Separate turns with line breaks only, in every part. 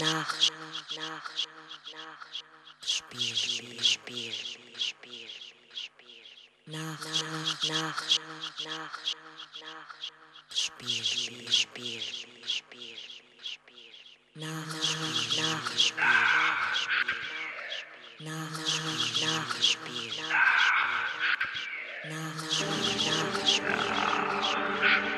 nach, nach, Spiel, Spiel, Spiel, Spiel, Spiel, nach, nach, nach, nach, Spiel, Spiel, Spiel, Spiel, Spiel, nach, nach, nach, Spiel, nach, nach, nach, Spiel, nach, nach, nach, Spiel.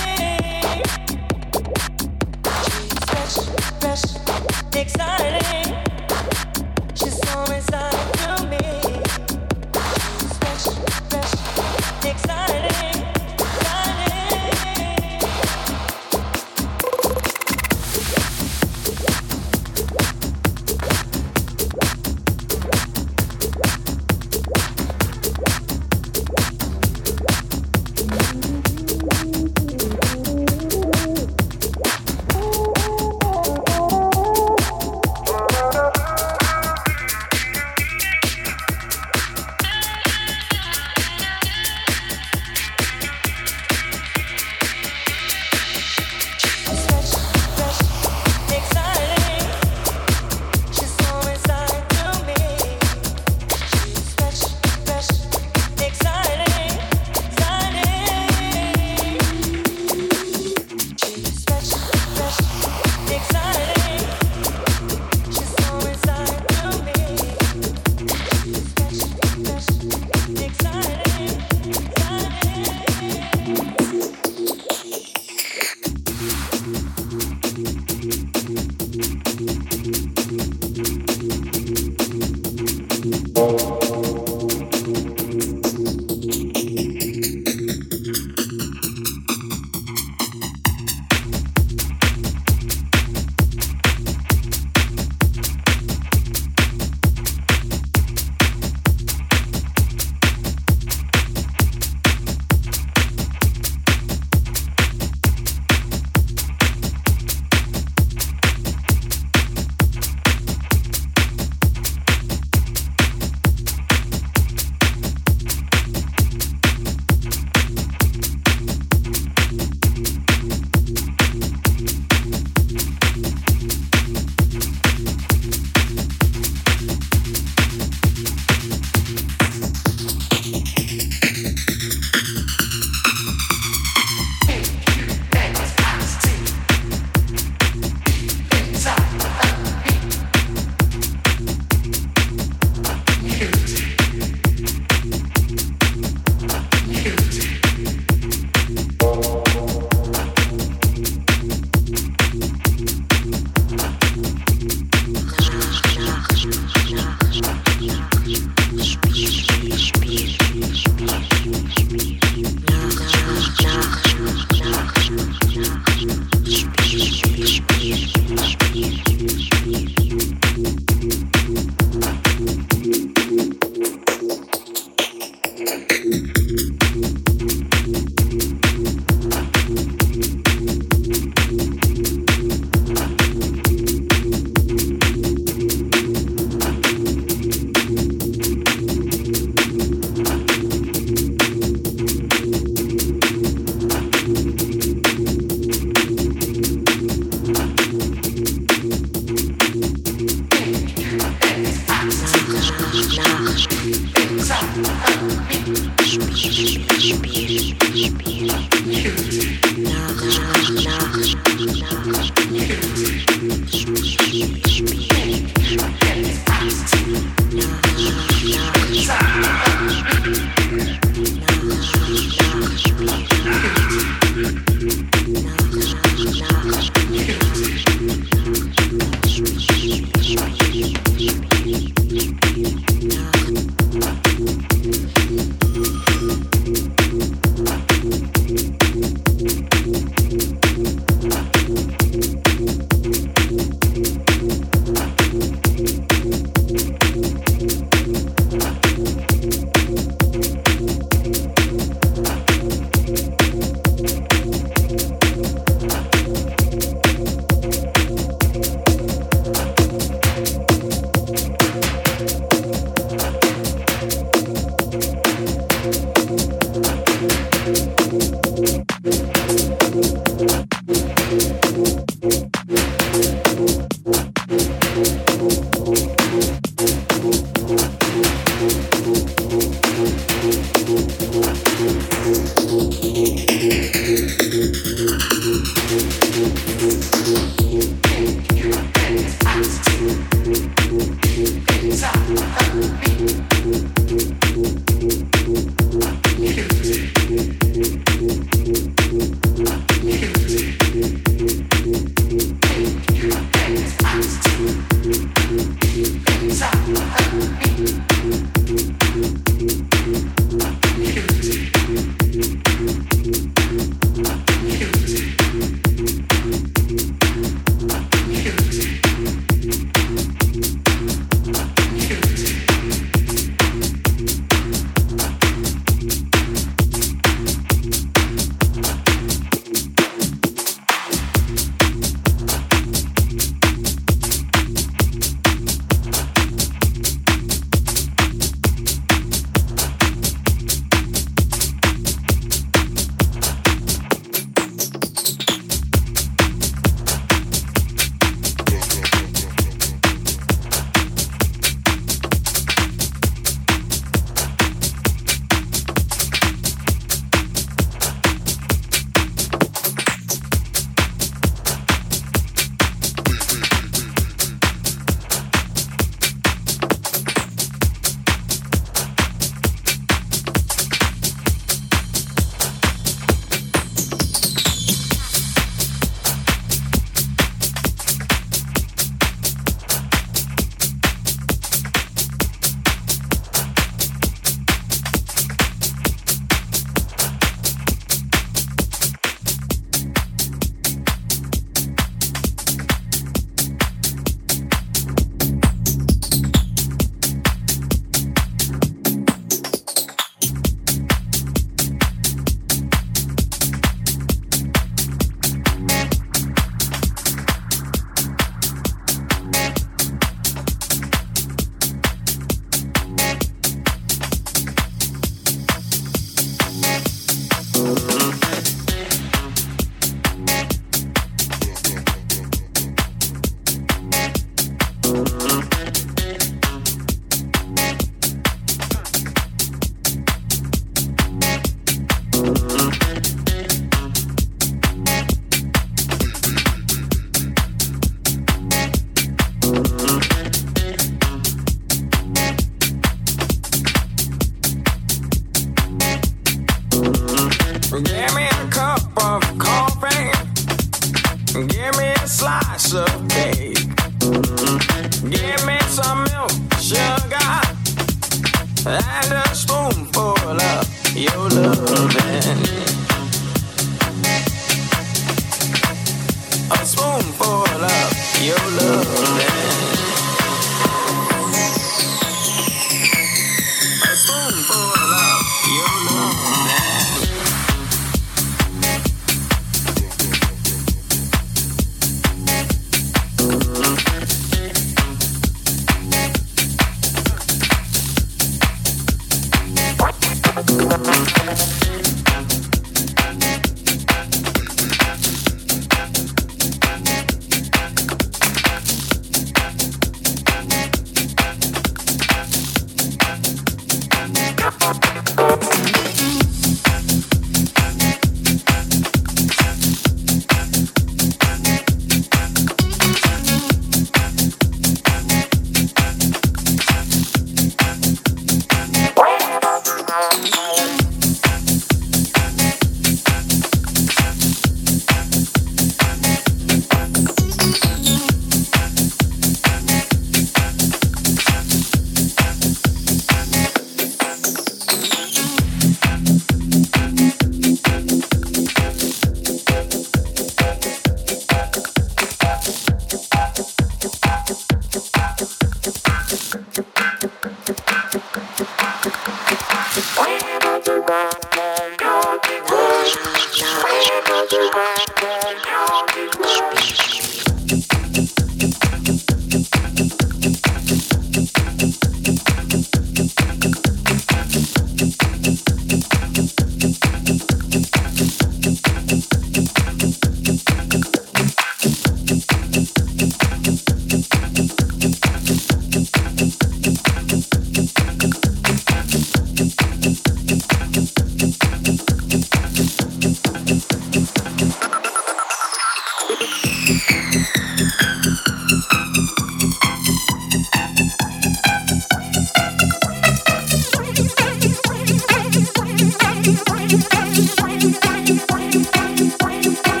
Thank you.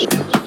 Thank you.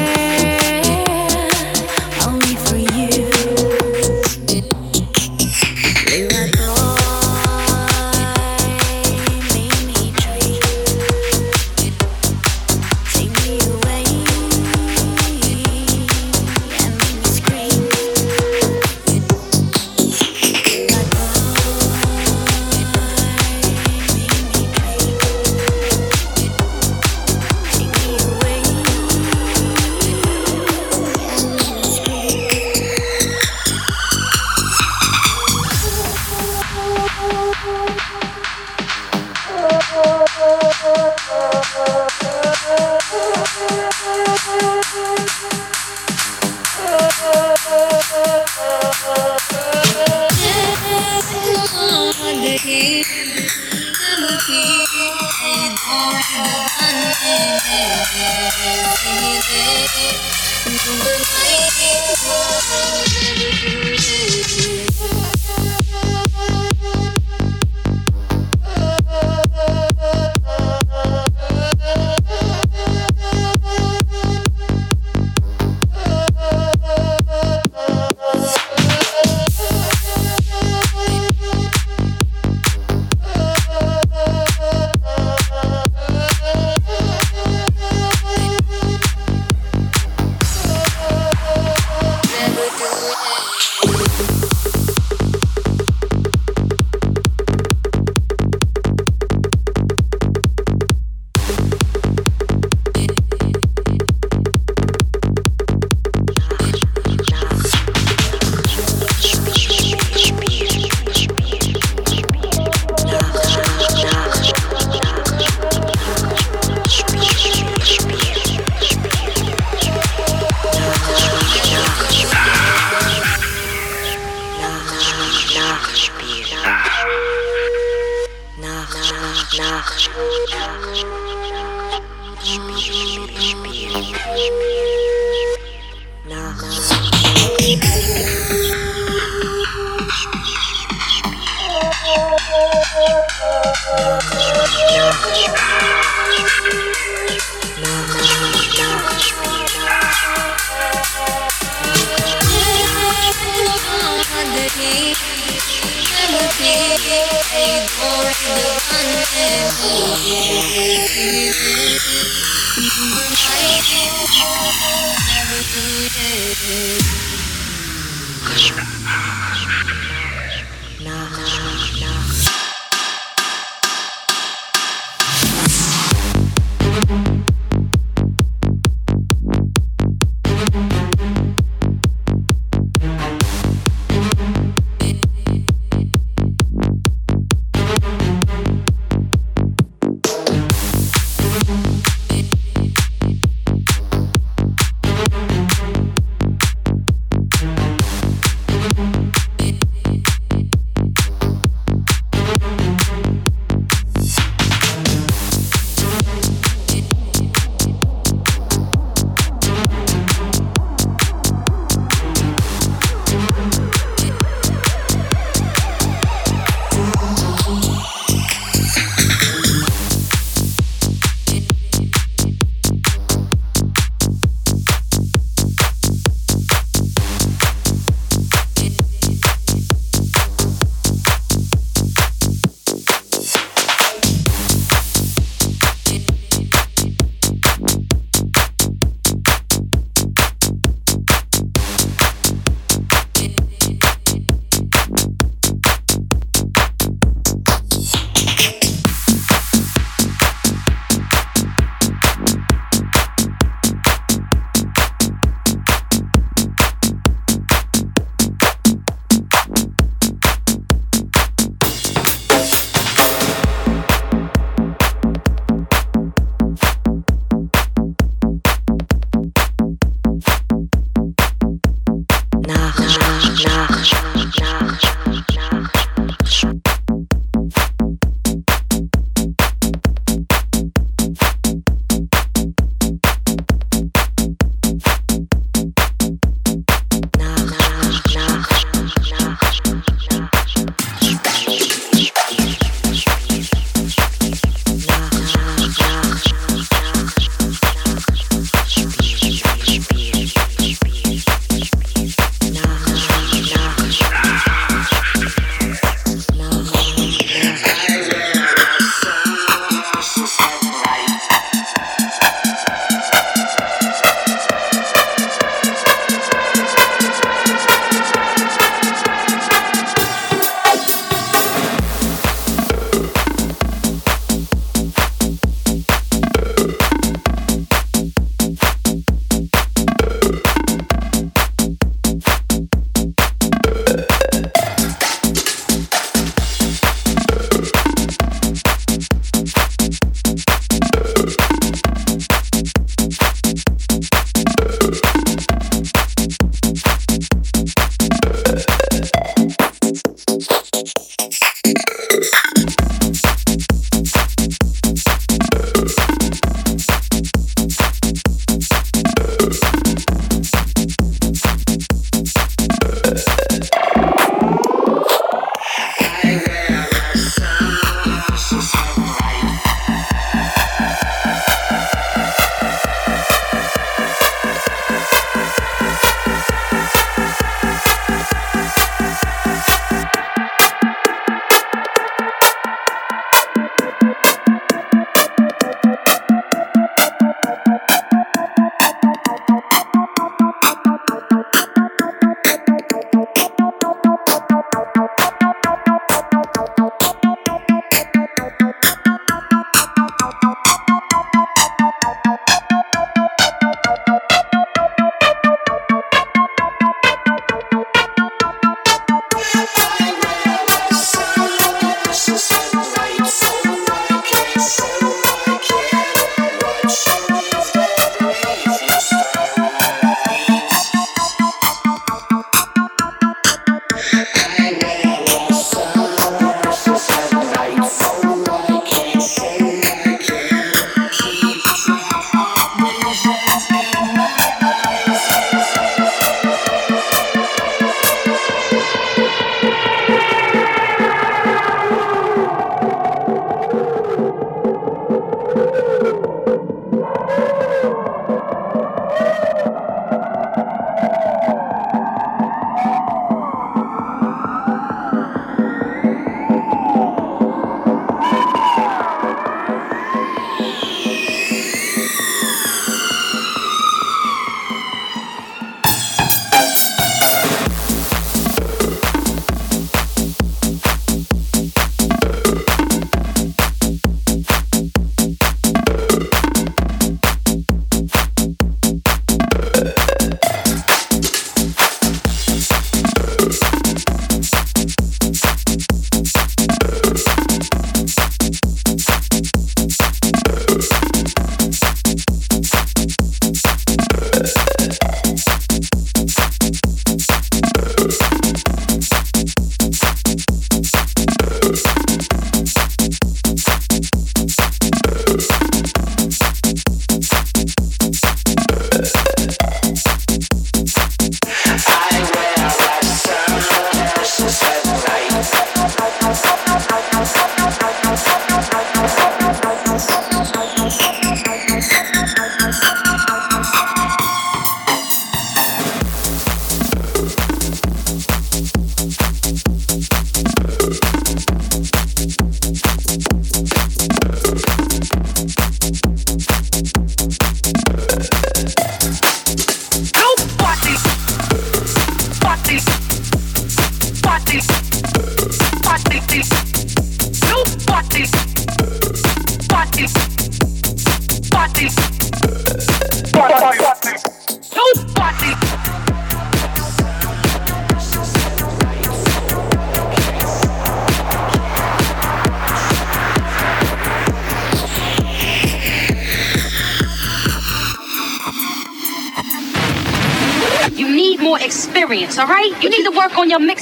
Yeah.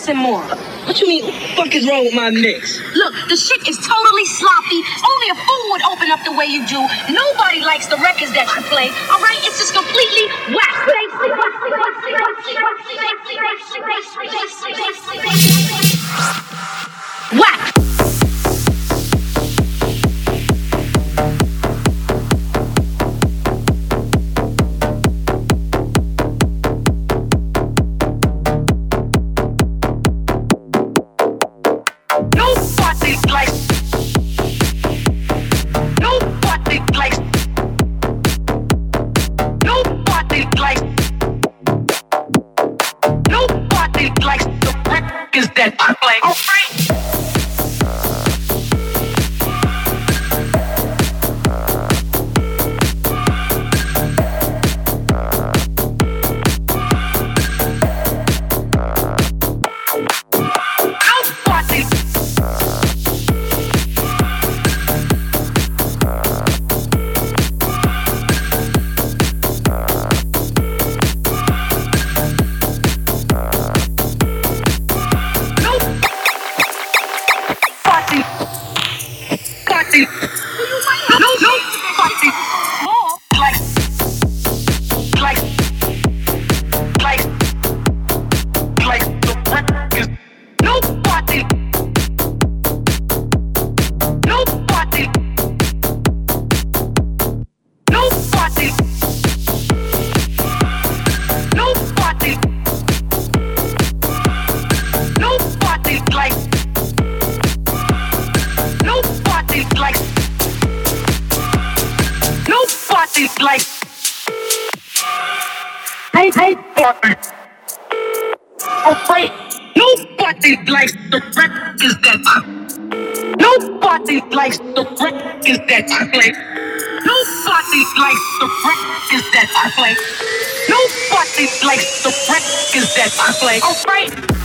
Mixing more.
What you mean? What the fuck is wrong with my mix?
Look, the shit is totally sloppy. Only a fool would open up the way you do. Nobody likes the records that you play, all right? It's just completely. Whack.
Nobody likes the records that I. Nobody likes the is that play. Nobody likes the is that play. Nobody likes the records that I play. Alright.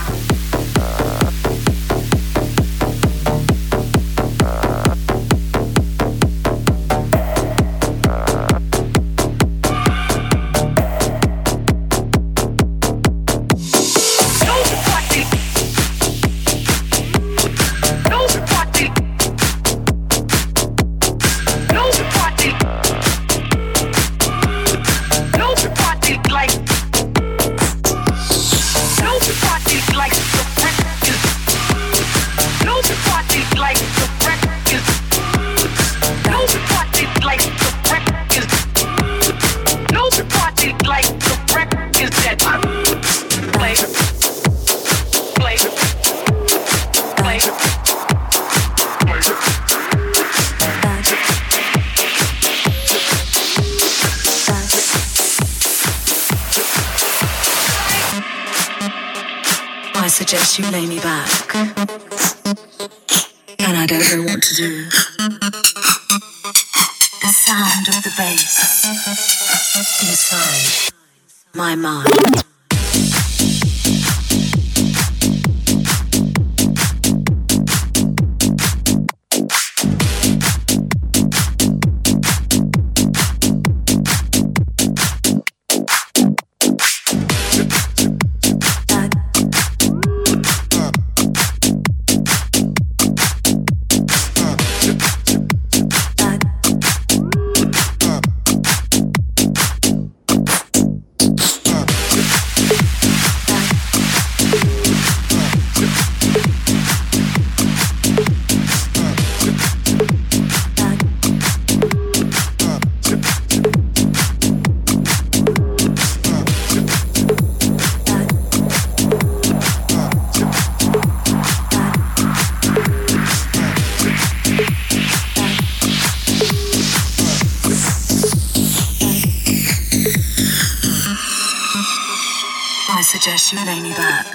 Lay me back.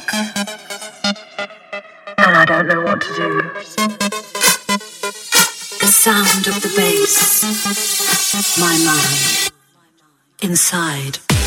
And I don't know what to do. The sound of the bass, my mind, inside.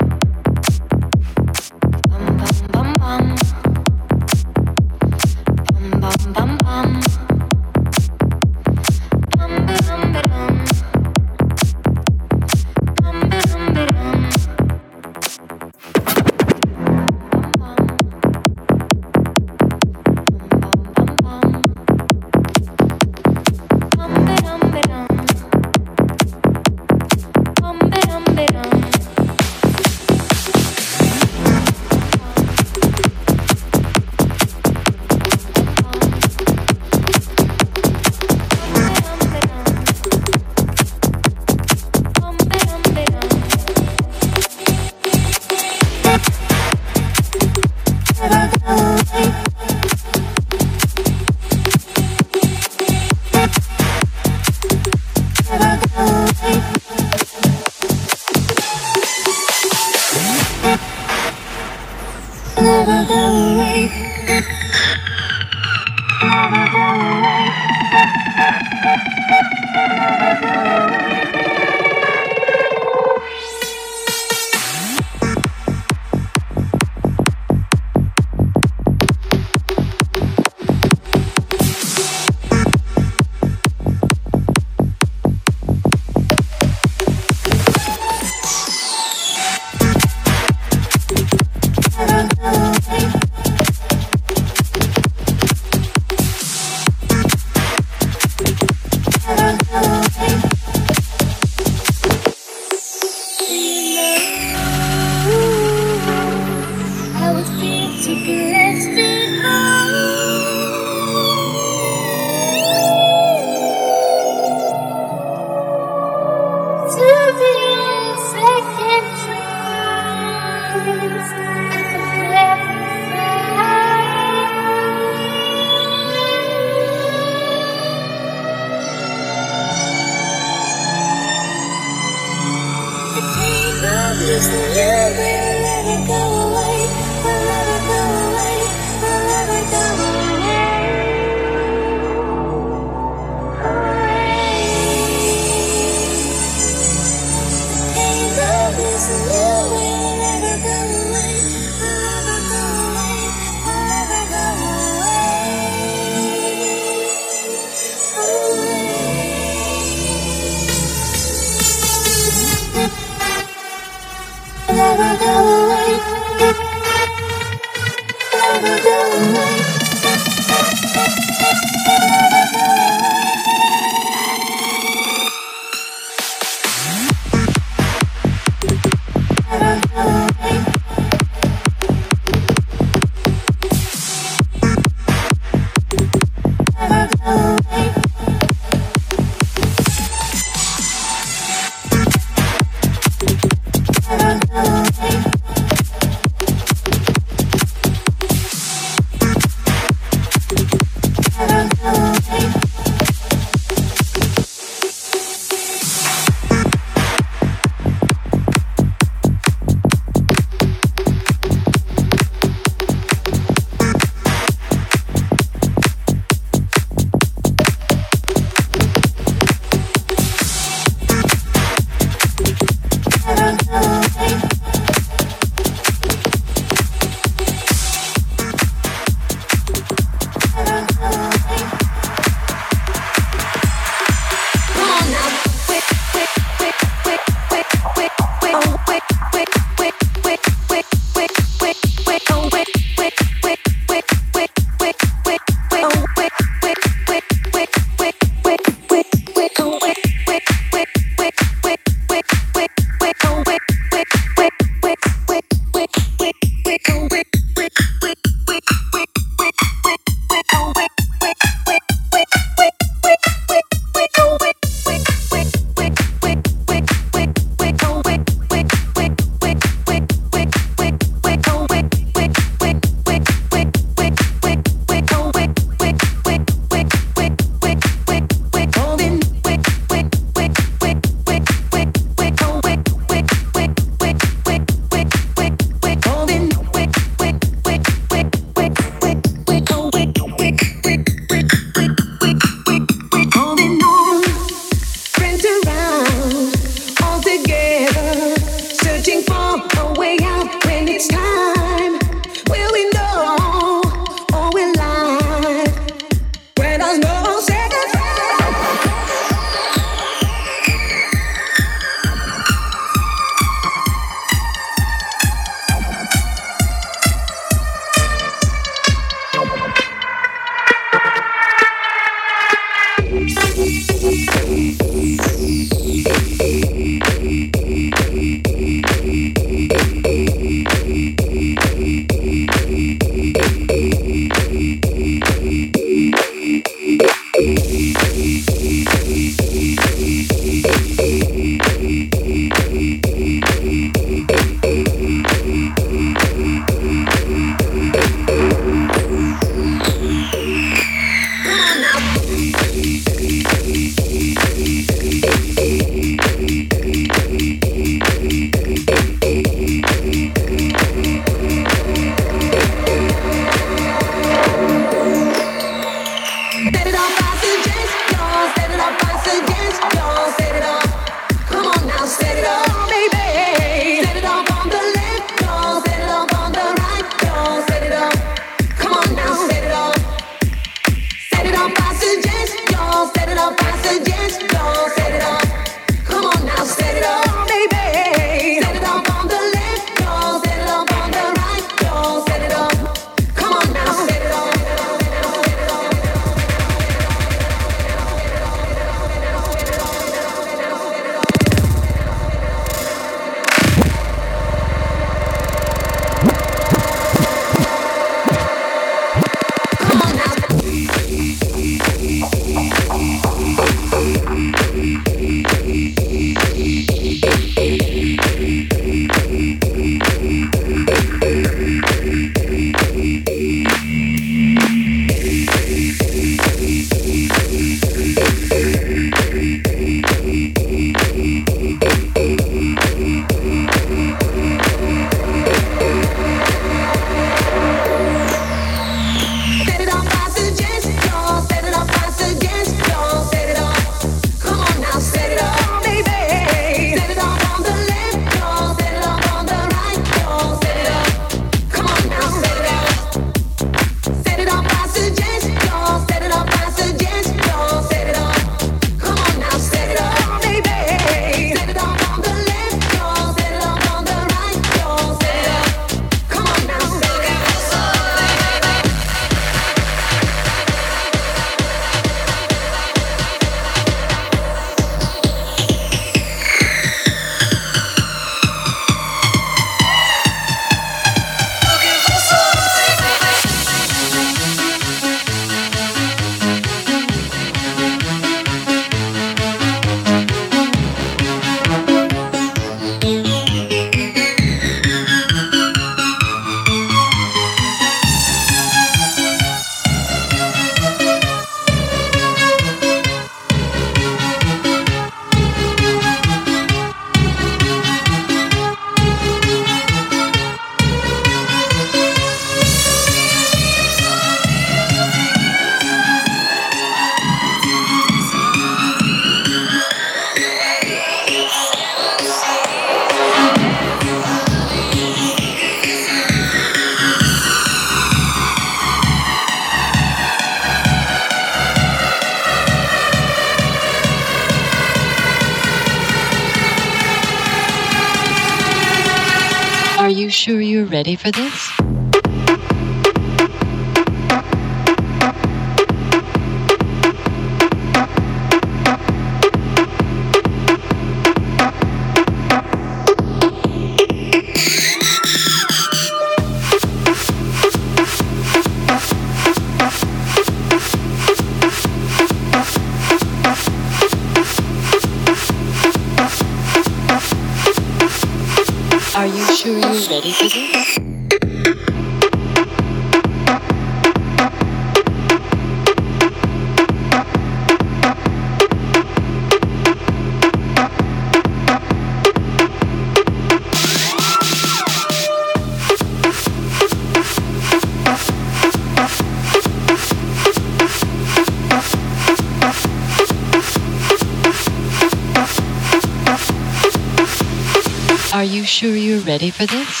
Ready for this?